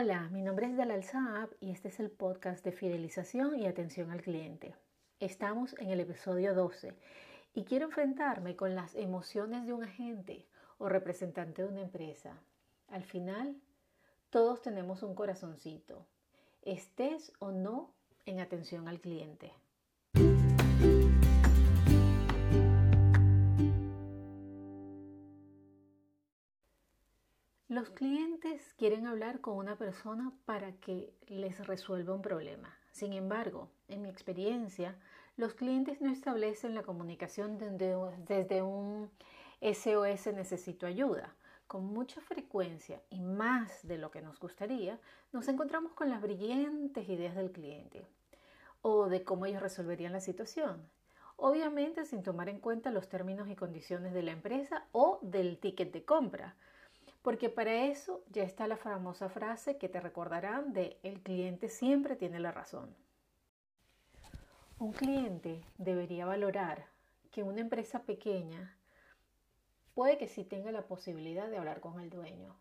Hola, mi nombre es Dalal Saab y este es el podcast de fidelización y atención al cliente. Estamos en el episodio 12 y quiero enfrentarme con las emociones de un agente o representante de una empresa. Al final, todos tenemos un corazoncito, estés o no en atención al cliente. Los clientes quieren hablar con una persona para que les resuelva un problema. Sin embargo, en mi experiencia, los clientes no establecen la comunicación desde, un SOS necesito ayuda. Con mucha frecuencia y más de lo que nos gustaría, nos encontramos con las brillantes ideas del cliente o de cómo ellos resolverían la situación. Obviamente sin tomar en cuenta los términos y condiciones de la empresa o del ticket de compra porque para eso ya está la famosa frase que te recordarán de el cliente siempre tiene la razón. Un cliente debería valorar que una empresa pequeña puede que sí tenga la posibilidad de hablar con el dueño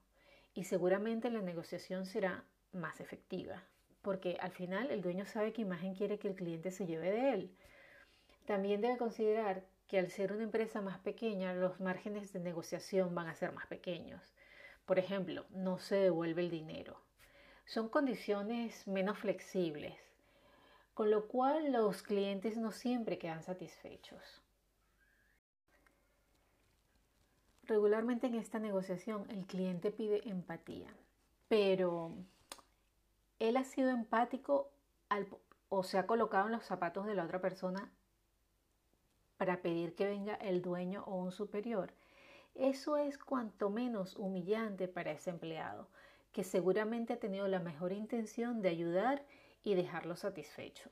y seguramente la negociación será más efectiva, porque al final el dueño sabe qué imagen quiere que el cliente se lleve de él. También debe considerar que al ser una empresa más pequeña, los márgenes de negociación van a ser más pequeños por ejemplo, no se devuelve el dinero. Son condiciones menos flexibles, con lo cual los clientes no siempre quedan satisfechos. Regularmente en esta negociación el cliente pide empatía, pero él ha sido empático o se ha colocado en los zapatos de la otra persona para pedir que venga el dueño o un superior eso es cuanto menos humillante para ese empleado, que seguramente ha tenido la mejor intención de ayudar y dejarlo satisfecho.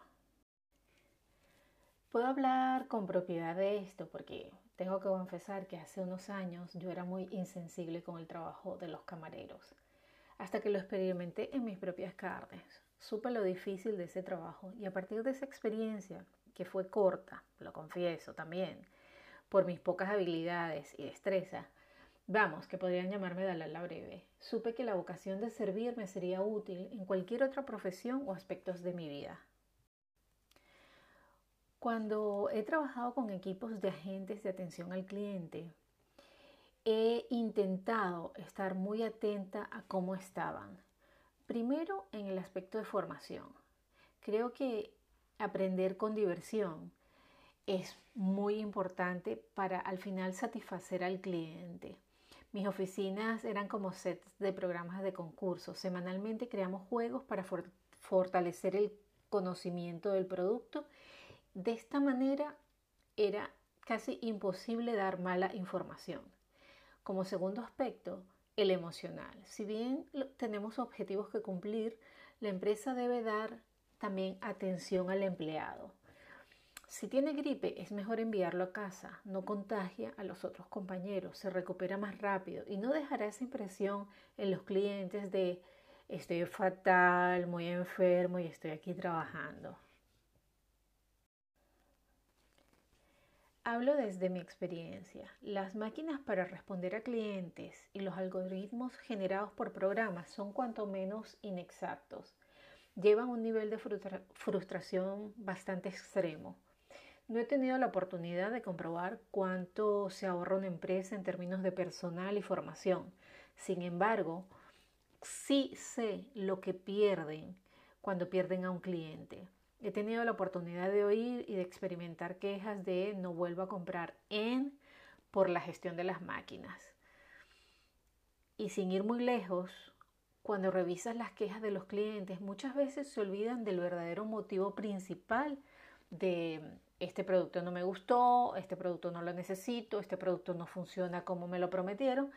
Puedo hablar con propiedad de esto porque tengo que confesar que hace unos años yo era muy insensible con el trabajo de los camareros, hasta que lo experimenté en mis propias carnes. Supe lo difícil de ese trabajo y a partir de esa experiencia, que fue corta, lo confieso también, por mis pocas habilidades y destreza, vamos, que podrían llamarme Dalala breve, supe que la vocación de servir me sería útil en cualquier otra profesión o aspectos de mi vida. Cuando he trabajado con equipos de agentes de atención al cliente, he intentado estar muy atenta a cómo estaban. Primero, en el aspecto de formación. Creo que aprender con diversión es muy importante para al final satisfacer al cliente. Mis oficinas eran como sets de programas de concurso. Semanalmente creamos juegos para fortalecer el conocimiento del producto. De esta manera era casi imposible dar mala información. Como segundo aspecto, el emocional. Si bien tenemos objetivos que cumplir, la empresa debe dar también atención al empleado. Si tiene gripe, es mejor enviarlo a casa, no contagia a los otros compañeros, se recupera más rápido y no dejará esa impresión en los clientes de estoy fatal, muy enfermo y estoy aquí trabajando. Hablo desde mi experiencia. Las máquinas para responder a clientes y los algoritmos generados por programas son cuanto menos inexactos. Llevan un nivel de frustración bastante extremo. No he tenido la oportunidad de comprobar cuánto se ahorra una empresa en términos de personal y formación. Sin embargo, sí sé lo que pierden cuando pierden a un cliente. He tenido la oportunidad de oír y de experimentar quejas de no vuelvo a comprar en por la gestión de las máquinas. Y sin ir muy lejos, cuando revisas las quejas de los clientes, muchas veces se olvidan del verdadero motivo principal de este producto no me gustó, este producto no lo necesito, este producto no funciona como me lo prometieron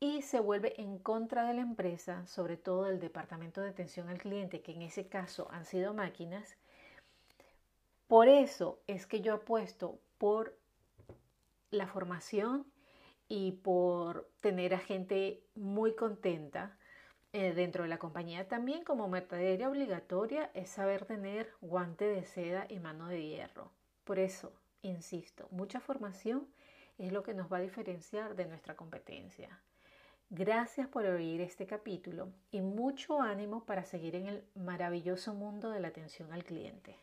y se vuelve en contra de la empresa, sobre todo del departamento de atención al cliente, que en ese caso han sido máquinas. Por eso es que yo apuesto por la formación y por tener a gente muy contenta eh, dentro de la compañía también como materia obligatoria es saber tener guante de seda y mano de hierro. Por eso, insisto, mucha formación es lo que nos va a diferenciar de nuestra competencia. Gracias por oír este capítulo y mucho ánimo para seguir en el maravilloso mundo de la atención al cliente.